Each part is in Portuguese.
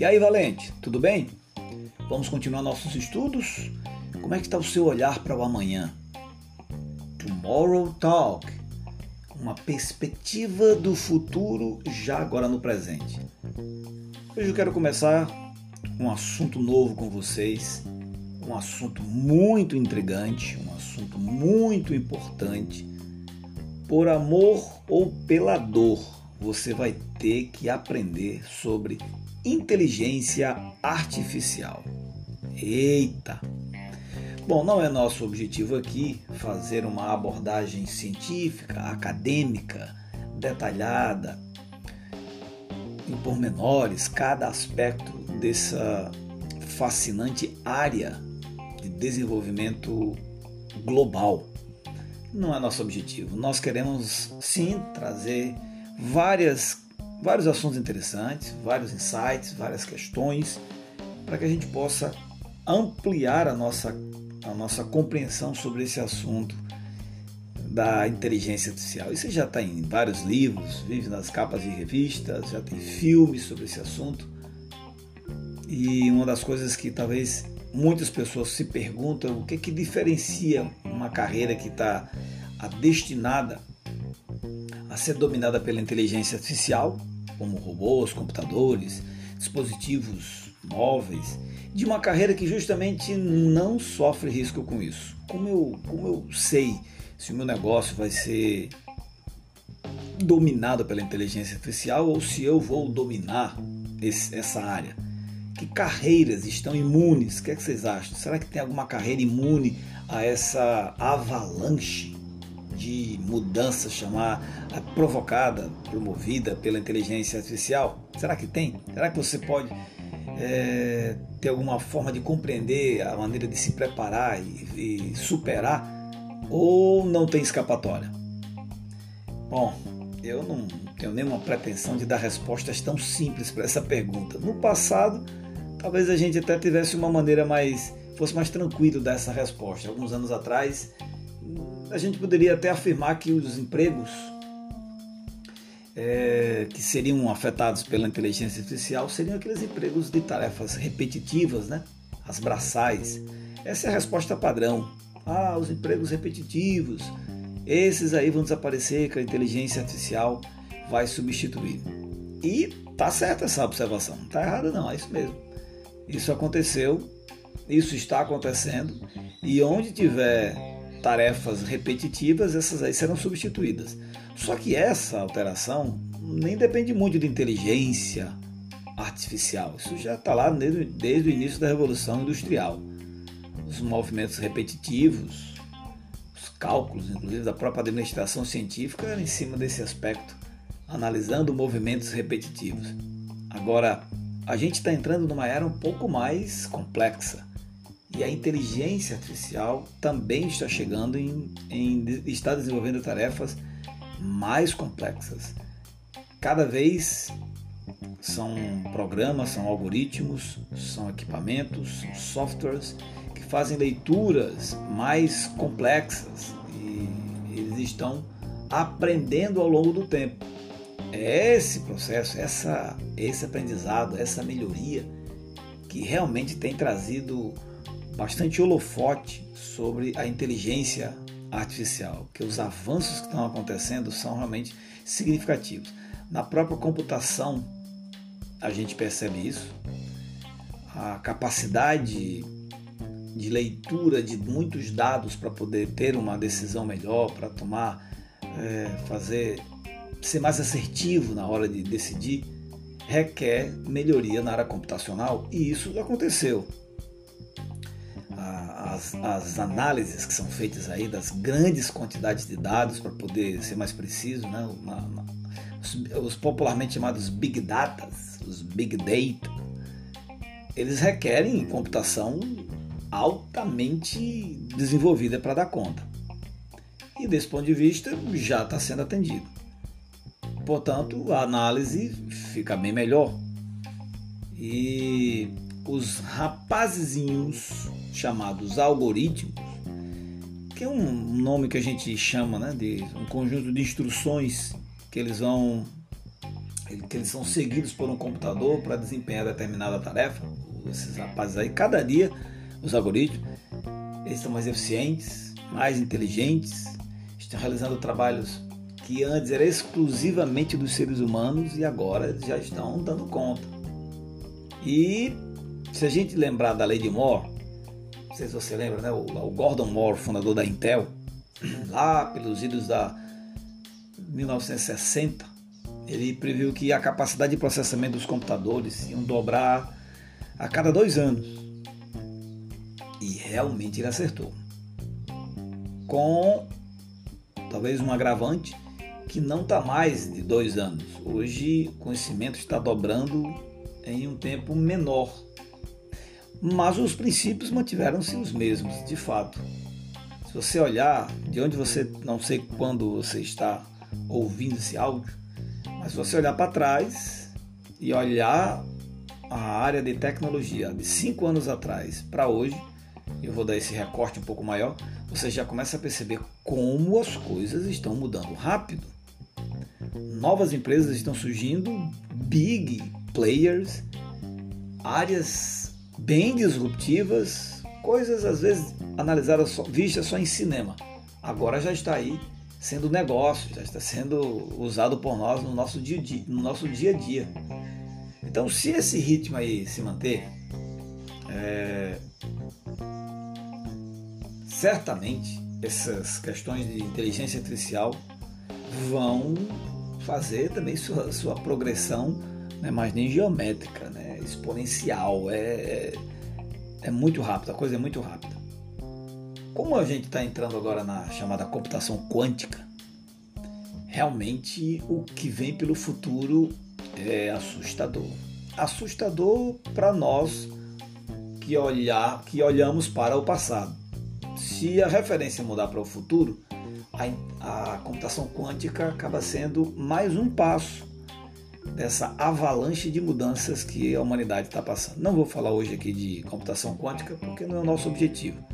E aí, Valente, tudo bem? Vamos continuar nossos estudos? Como é que está o seu olhar para o amanhã? Tomorrow Talk, uma perspectiva do futuro já agora no presente. Hoje eu quero começar um assunto novo com vocês, um assunto muito intrigante, um assunto muito importante. Por amor ou pela dor, você vai ter que aprender sobre inteligência artificial. Eita! Bom, não é nosso objetivo aqui fazer uma abordagem científica, acadêmica, detalhada, em pormenores, cada aspecto dessa fascinante área de desenvolvimento global. Não é nosso objetivo. Nós queremos sim trazer várias vários assuntos interessantes, vários insights, várias questões, para que a gente possa ampliar a nossa, a nossa compreensão sobre esse assunto da inteligência artificial. Isso já está em vários livros, vive nas capas de revistas, já tem filmes sobre esse assunto. E uma das coisas que talvez muitas pessoas se perguntam o que, que diferencia uma carreira que está destinada a ser dominada pela inteligência artificial como robôs, computadores, dispositivos móveis, de uma carreira que justamente não sofre risco com isso. Como eu, como eu sei se o meu negócio vai ser dominado pela inteligência artificial ou se eu vou dominar esse, essa área? Que carreiras estão imunes? O que, é que vocês acham? Será que tem alguma carreira imune a essa avalanche de mudança chamar provocada, promovida pela inteligência artificial? Será que tem? Será que você pode é, ter alguma forma de compreender a maneira de se preparar e, e superar? Ou não tem escapatória? Bom, eu não tenho nenhuma pretensão de dar respostas tão simples para essa pergunta. No passado, talvez a gente até tivesse uma maneira mais fosse mais tranquilo dessa resposta. Alguns anos atrás, a gente poderia até afirmar que os empregos é, que seriam afetados pela inteligência artificial seriam aqueles empregos de tarefas repetitivas, né? as braçais. Essa é a resposta padrão. Ah, os empregos repetitivos, esses aí vão desaparecer, que a inteligência artificial vai substituir. E tá certa essa observação, não tá errada não, é isso mesmo. Isso aconteceu, isso está acontecendo, e onde tiver tarefas repetitivas, essas aí serão substituídas. Só que essa alteração nem depende muito de inteligência artificial. Isso já está lá desde, desde o início da Revolução Industrial. Os movimentos repetitivos, os cálculos, inclusive da própria administração científica, em cima desse aspecto, analisando movimentos repetitivos. Agora, a gente está entrando numa era um pouco mais complexa e a inteligência artificial também está chegando em, em está desenvolvendo tarefas mais complexas. Cada vez são programas, são algoritmos, são equipamentos, são softwares que fazem leituras mais complexas e eles estão aprendendo ao longo do tempo. É esse processo, essa, esse aprendizado, essa melhoria que realmente tem trazido bastante holofote sobre a inteligência artificial, que os avanços que estão acontecendo são realmente significativos. Na própria computação, a gente percebe isso. A capacidade de leitura de muitos dados para poder ter uma decisão melhor, para tomar, é, fazer, ser mais assertivo na hora de decidir, requer melhoria na área computacional e isso aconteceu as, as análises que são feitas aí das grandes quantidades de dados para poder ser mais preciso, né? Na, na, os, os, popularmente chamados Big Data, os Big Data, eles requerem computação altamente desenvolvida para dar conta. E desse ponto de vista já está sendo atendido. Portanto, a análise fica bem melhor. E os rapazezinhos chamados algoritmos, que é um nome que a gente chama né, de um conjunto de instruções que eles vão que eles são seguidos por um computador para desempenhar determinada tarefa. Esses rapazes aí, cada dia, os algoritmos, eles estão mais eficientes, mais inteligentes, estão realizando trabalhos que antes era exclusivamente dos seres humanos e agora já estão dando conta. E se a gente lembrar da lei de Moore, não sei se você lembra, né? o Gordon Moore, fundador da Intel, lá pelos idos da 1960, ele previu que a capacidade de processamento dos computadores iam dobrar a cada dois anos. E realmente ele acertou. Com talvez um agravante que não está mais de dois anos. Hoje o conhecimento está dobrando em um tempo menor. Mas os princípios mantiveram-se os mesmos, de fato. Se você olhar de onde você, não sei quando você está ouvindo esse áudio, mas se você olhar para trás e olhar a área de tecnologia de cinco anos atrás para hoje, eu vou dar esse recorte um pouco maior, você já começa a perceber como as coisas estão mudando rápido. Novas empresas estão surgindo, big players, áreas bem disruptivas, coisas às vezes analisadas só, vistas só em cinema. Agora já está aí sendo negócio, já está sendo usado por nós no nosso dia, dia, no nosso dia a dia. Então, se esse ritmo aí se manter, é, certamente essas questões de inteligência artificial vão fazer também sua, sua progressão, né, mas nem geométrica, né, exponencial. É, é, é muito rápido, a coisa é muito rápida. Como a gente está entrando agora na chamada computação quântica, realmente o que vem pelo futuro é assustador. Assustador para nós que olhar, que olhamos para o passado. Se a referência mudar para o futuro, a, a computação quântica acaba sendo mais um passo dessa avalanche de mudanças que a humanidade está passando. Não vou falar hoje aqui de computação quântica porque não é o nosso objetivo.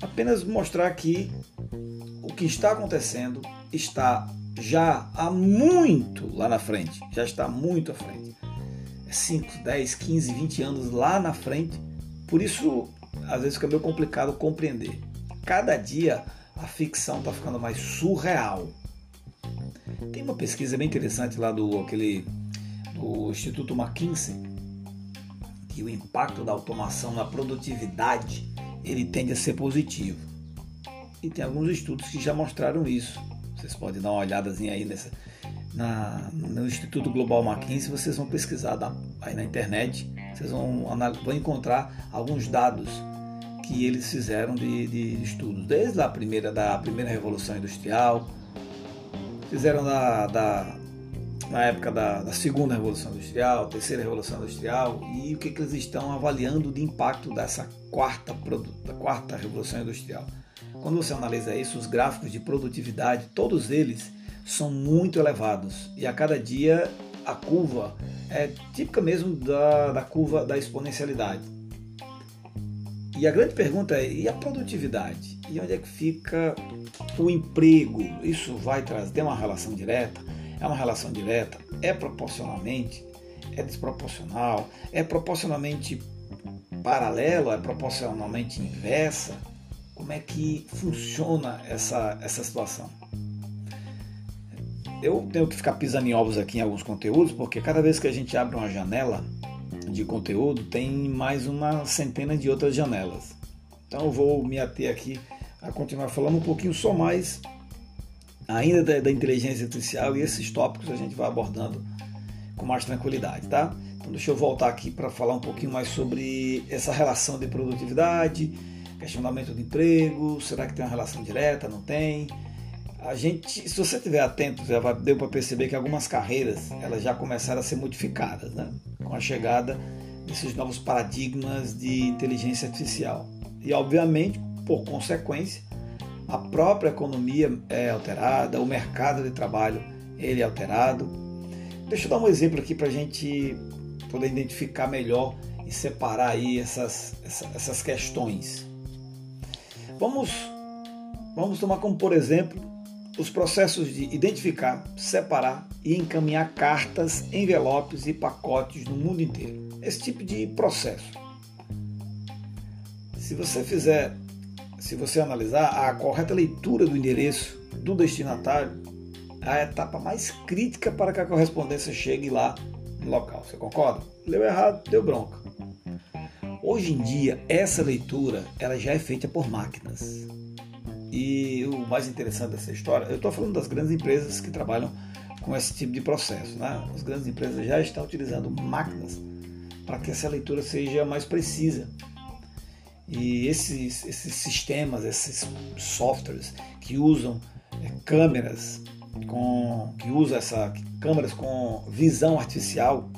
Apenas mostrar que o que está acontecendo está já há muito lá na frente, já está muito à frente. É 5, 10, 15, 20 anos lá na frente. Por isso, às vezes fica meio complicado compreender. Cada dia a ficção está ficando mais surreal. Tem uma pesquisa bem interessante lá do aquele do Instituto McKinsey que o impacto da automação na produtividade ele tende a ser positivo. E tem alguns estudos que já mostraram isso. Vocês podem dar uma olhadazinha aí nessa, na, no Instituto Global McKinsey, vocês vão pesquisar aí na internet, vocês vão, vão encontrar alguns dados que eles fizeram de, de estudos, desde a primeira, da primeira Revolução Industrial, fizeram da, da na época da, da, segunda Revolução Industrial, terceira Revolução Industrial, e o que, que eles estão avaliando de impacto dessa quarta, da quarta Revolução Industrial. Quando você analisa isso, os gráficos de produtividade, todos eles são muito elevados, e a cada dia a curva é típica mesmo da, da curva da exponencialidade. E a grande pergunta é: e a produtividade? E onde é que fica o emprego? Isso vai trazer uma relação direta? É uma relação direta? É proporcionalmente? É desproporcional? É proporcionalmente paralelo? É proporcionalmente inversa? Como é que funciona essa, essa situação? Eu tenho que ficar pisando em ovos aqui em alguns conteúdos, porque cada vez que a gente abre uma janela de conteúdo, tem mais uma centena de outras janelas. Então eu vou me ater aqui a continuar falando um pouquinho só mais ainda da, da, inteligência artificial e esses tópicos a gente vai abordando com mais tranquilidade, tá? Então deixa eu voltar aqui para falar um pouquinho mais sobre essa relação de produtividade, questionamento de emprego, será que tem uma relação direta, não tem? A gente, se você estiver atento, já vai, deu para perceber que algumas carreiras elas já começaram a ser modificadas, né? Com a chegada desses novos paradigmas de inteligência artificial. E obviamente, por consequência, a própria economia é alterada, o mercado de trabalho ele é alterado. Deixa eu dar um exemplo aqui para a gente poder identificar melhor e separar aí essas, essas questões. Vamos, vamos tomar como por exemplo os processos de identificar, separar e encaminhar cartas, envelopes e pacotes no mundo inteiro. Esse tipo de processo. Se você fizer, se você analisar a correta leitura do endereço do destinatário, a etapa mais crítica para que a correspondência chegue lá no local. Você concorda? Leu errado, deu bronca. Hoje em dia, essa leitura ela já é feita por máquinas. E o mais interessante dessa história, eu estou falando das grandes empresas que trabalham com esse tipo de processo. Né? As grandes empresas já estão utilizando máquinas para que essa leitura seja mais precisa. E esses, esses sistemas, esses softwares que usam é, câmeras com que usam essa câmeras com visão artificial,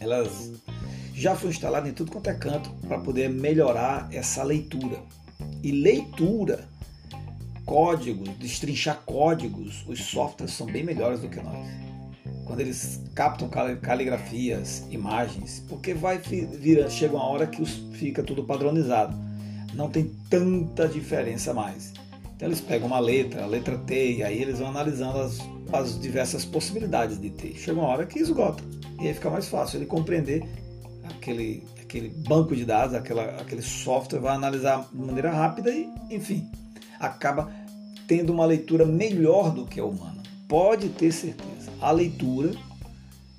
elas já foram instaladas em tudo quanto é canto para poder melhorar essa leitura. E leitura códigos, destrinchar códigos, os softwares são bem melhores do que nós. Quando eles captam caligrafias, imagens, porque vai virando, chega uma hora que fica tudo padronizado. Não tem tanta diferença mais. Então eles pegam uma letra, a letra T, e aí eles vão analisando as, as diversas possibilidades de T. Chega uma hora que esgota. E aí fica mais fácil ele compreender aquele, aquele banco de dados, aquela, aquele software, vai analisar de maneira rápida e, enfim, acaba tendo uma leitura melhor do que a humana. Pode ter certeza. A leitura,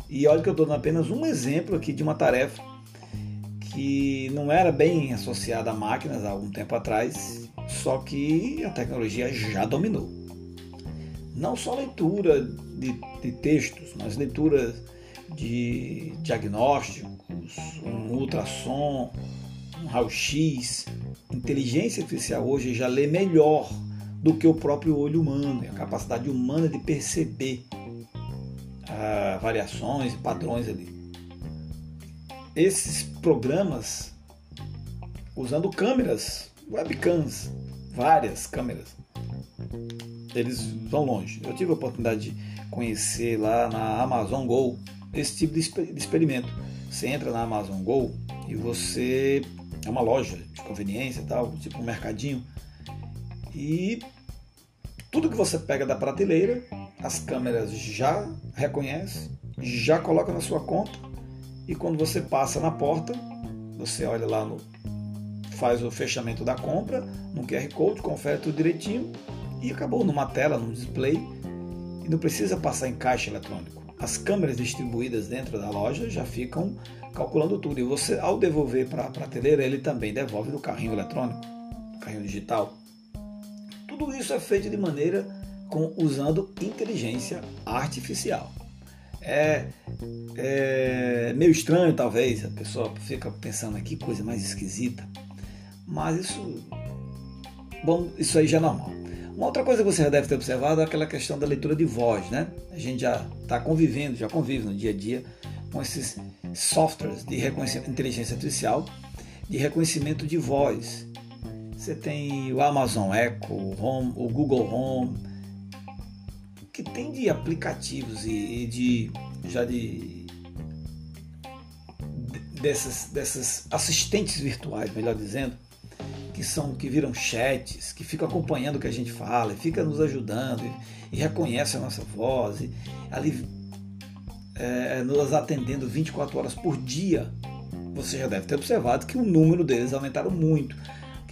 e olha que eu estou dando apenas um exemplo aqui de uma tarefa que não era bem associada a máquinas há algum tempo atrás, só que a tecnologia já dominou. Não só leitura de, de textos, mas leitura de diagnósticos, um ultrassom, um raio-x. Inteligência artificial hoje já lê melhor do que o próprio olho humano, a capacidade humana de perceber ah, variações e padrões ali. Esses programas, usando câmeras, webcams, várias câmeras, eles vão longe. Eu tive a oportunidade de conhecer lá na Amazon Go esse tipo de experimento. Você entra na Amazon Go e você é uma loja de conveniência, tal, tipo um mercadinho. E tudo que você pega da prateleira, as câmeras já reconhecem, já coloca na sua conta e quando você passa na porta, você olha lá no faz o fechamento da compra, no QR Code, confere tudo direitinho e acabou numa tela, num display e não precisa passar em caixa eletrônico. As câmeras distribuídas dentro da loja já ficam calculando tudo e você ao devolver para a prateleira, ele também devolve do carrinho eletrônico, do carrinho digital. Tudo isso é feito de maneira com usando inteligência artificial. É, é meio estranho, talvez, a pessoa fica pensando aqui coisa mais esquisita, mas isso, bom, isso aí já é normal. Uma outra coisa que você já deve ter observado é aquela questão da leitura de voz, né? A gente já está convivendo, já convive no dia a dia com esses softwares de inteligência artificial de reconhecimento de voz. Você tem o Amazon Echo, o, Home, o Google Home, que tem de aplicativos e, e de já de dessas, dessas assistentes virtuais, melhor dizendo, que são que viram chats, que ficam acompanhando o que a gente fala, fica nos ajudando e, e reconhece a nossa voz, e ali é, nos atendendo 24 horas por dia. Você já deve ter observado que o número deles aumentaram muito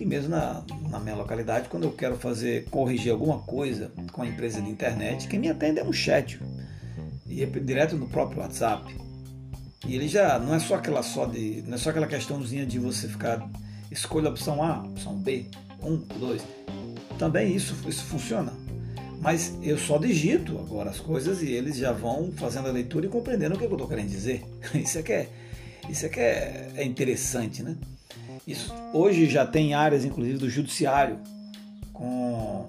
mesmo na, na minha localidade, quando eu quero fazer, corrigir alguma coisa com a empresa de internet, quem me atende é um chat. E é direto no próprio WhatsApp. E ele já não é só aquela só de. não é só aquela questãozinha de você ficar. Escolha a opção A, opção B, 1, 2. Também isso, isso funciona. Mas eu só digito agora as coisas e eles já vão fazendo a leitura e compreendendo o que eu estou querendo dizer. Isso é que é, isso é, que é, é interessante, né? Isso hoje já tem áreas, inclusive, do judiciário, com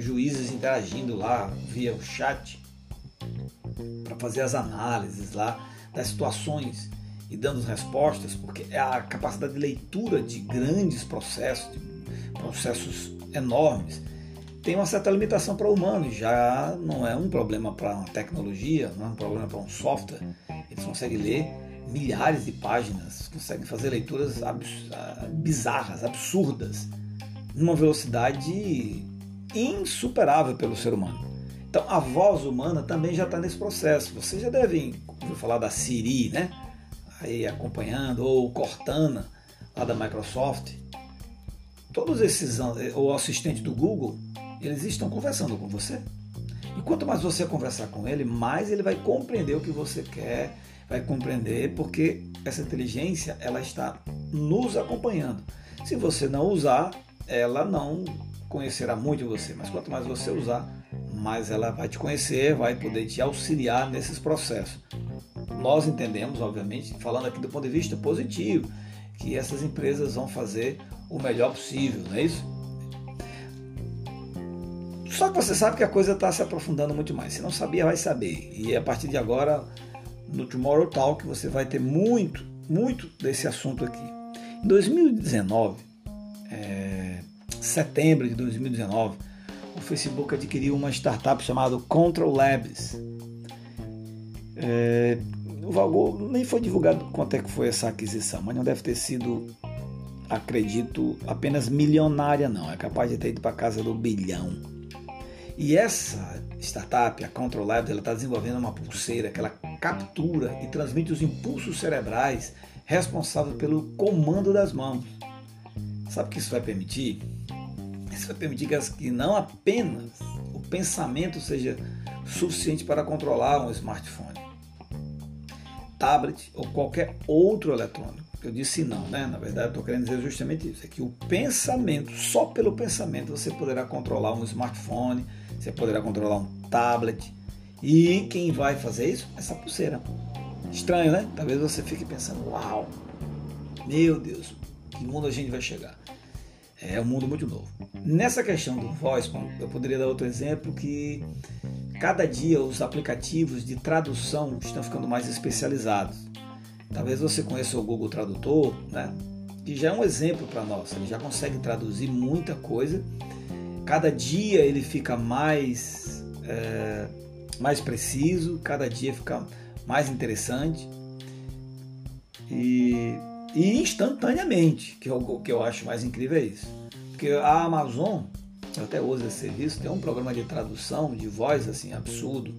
juízes interagindo lá via o chat para fazer as análises lá das situações e dando respostas, porque é a capacidade de leitura de grandes processos, de processos enormes, tem uma certa limitação para o humano, já não é um problema para uma tecnologia, não é um problema para um software. Eles conseguem ler milhares de páginas, conseguem fazer leituras abs bizarras, absurdas, numa velocidade insuperável pelo ser humano. Então a voz humana também já está nesse processo. Vocês já devem ouvir falar da Siri, né? Aí acompanhando, ou Cortana, lá da Microsoft. Todos esses, ou assistente do Google, eles estão conversando com você. E quanto mais você conversar com ele, mais ele vai compreender o que você quer, vai compreender porque essa inteligência ela está nos acompanhando. Se você não usar, ela não conhecerá muito você, mas quanto mais você usar, mais ela vai te conhecer, vai poder te auxiliar nesses processos. Nós entendemos, obviamente, falando aqui do ponto de vista positivo, que essas empresas vão fazer o melhor possível, não é isso? Só que você sabe que a coisa está se aprofundando muito mais. Se não sabia, vai saber. E a partir de agora, no Tomorrow Talk, você vai ter muito, muito desse assunto aqui. Em 2019, é, setembro de 2019, o Facebook adquiriu uma startup chamada Control Labs. É, o valor nem foi divulgado quanto é que foi essa aquisição, mas não deve ter sido, acredito, apenas milionária não. É capaz de ter ido para casa do bilhão. E essa startup, a Control Labs, ela está desenvolvendo uma pulseira que ela captura e transmite os impulsos cerebrais responsáveis pelo comando das mãos. Sabe o que isso vai permitir? Isso vai permitir que não apenas o pensamento seja suficiente para controlar um smartphone, tablet ou qualquer outro eletrônico. Eu disse não, né? Na verdade, estou querendo dizer justamente isso: é que o pensamento, só pelo pensamento, você poderá controlar um smartphone, você poderá controlar um tablet. E quem vai fazer isso? Essa pulseira. Estranho, né? Talvez você fique pensando: uau, meu Deus, que mundo a gente vai chegar? É um mundo muito novo. Nessa questão do voice, eu poderia dar outro exemplo que cada dia os aplicativos de tradução estão ficando mais especializados. Talvez você conheça o Google Tradutor, né? que já é um exemplo para nós. Ele já consegue traduzir muita coisa Cada dia ele fica mais, é, mais preciso, cada dia fica mais interessante e, e instantaneamente, que, o que eu acho mais incrível é isso. Porque a Amazon, eu até uso esse serviço, tem um programa de tradução de voz assim absurdo.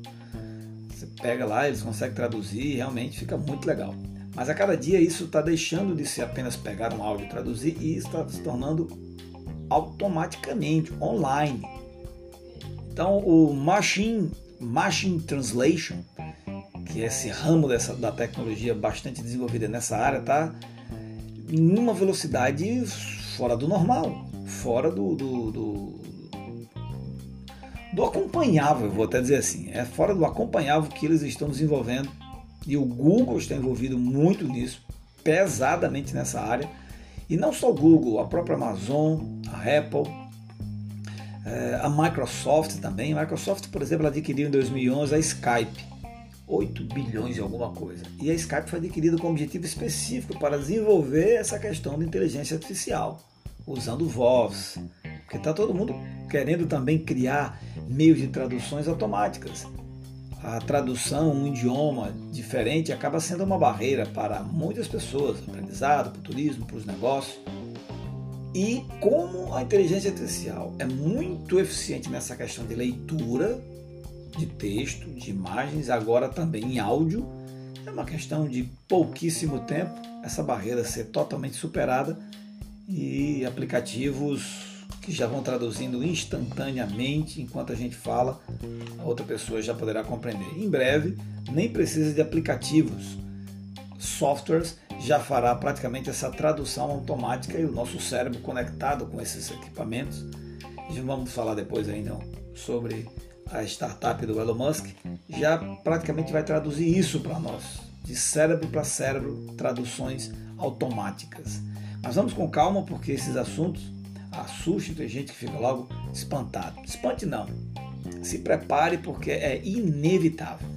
Você pega lá, eles conseguem traduzir, realmente fica muito legal. Mas a cada dia isso está deixando de ser apenas pegar um áudio e traduzir e está se tornando automaticamente, online. Então, o Machine, Machine Translation, que é esse ramo dessa, da tecnologia bastante desenvolvida nessa área, está em uma velocidade fora do normal, fora do, do, do, do acompanhável, vou até dizer assim, é fora do acompanhável que eles estão desenvolvendo e o Google está envolvido muito nisso, pesadamente nessa área e não só o Google, a própria Amazon, a Apple, eh, a Microsoft também. A Microsoft, por exemplo, adquiriu em 2011 a Skype. 8 bilhões e alguma coisa. E a Skype foi adquirida com objetivo específico para desenvolver essa questão de inteligência artificial, usando voz. Porque está todo mundo querendo também criar meios de traduções automáticas a tradução, um idioma diferente, acaba sendo uma barreira para muitas pessoas, aprendizado, para o turismo, para os negócios. E como a inteligência artificial é muito eficiente nessa questão de leitura de texto, de imagens, agora também em áudio, é uma questão de pouquíssimo tempo essa barreira ser totalmente superada e aplicativos que já vão traduzindo instantaneamente enquanto a gente fala, a outra pessoa já poderá compreender. Em breve, nem precisa de aplicativos, softwares já fará praticamente essa tradução automática e o nosso cérebro conectado com esses equipamentos. Já vamos falar depois ainda sobre a startup do Elon Musk, já praticamente vai traduzir isso para nós, de cérebro para cérebro, traduções automáticas. Mas vamos com calma porque esses assuntos assuste, tem gente que fica logo espantado. Espante não. Se prepare porque é inevitável.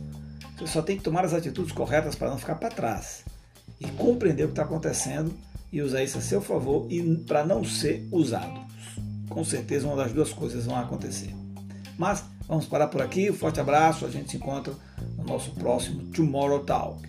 Você só tem que tomar as atitudes corretas para não ficar para trás e compreender o que está acontecendo e usar isso a seu favor e para não ser usado. Com certeza uma das duas coisas vão acontecer. Mas vamos parar por aqui. Um forte abraço. A gente se encontra no nosso próximo Tomorrow Talk.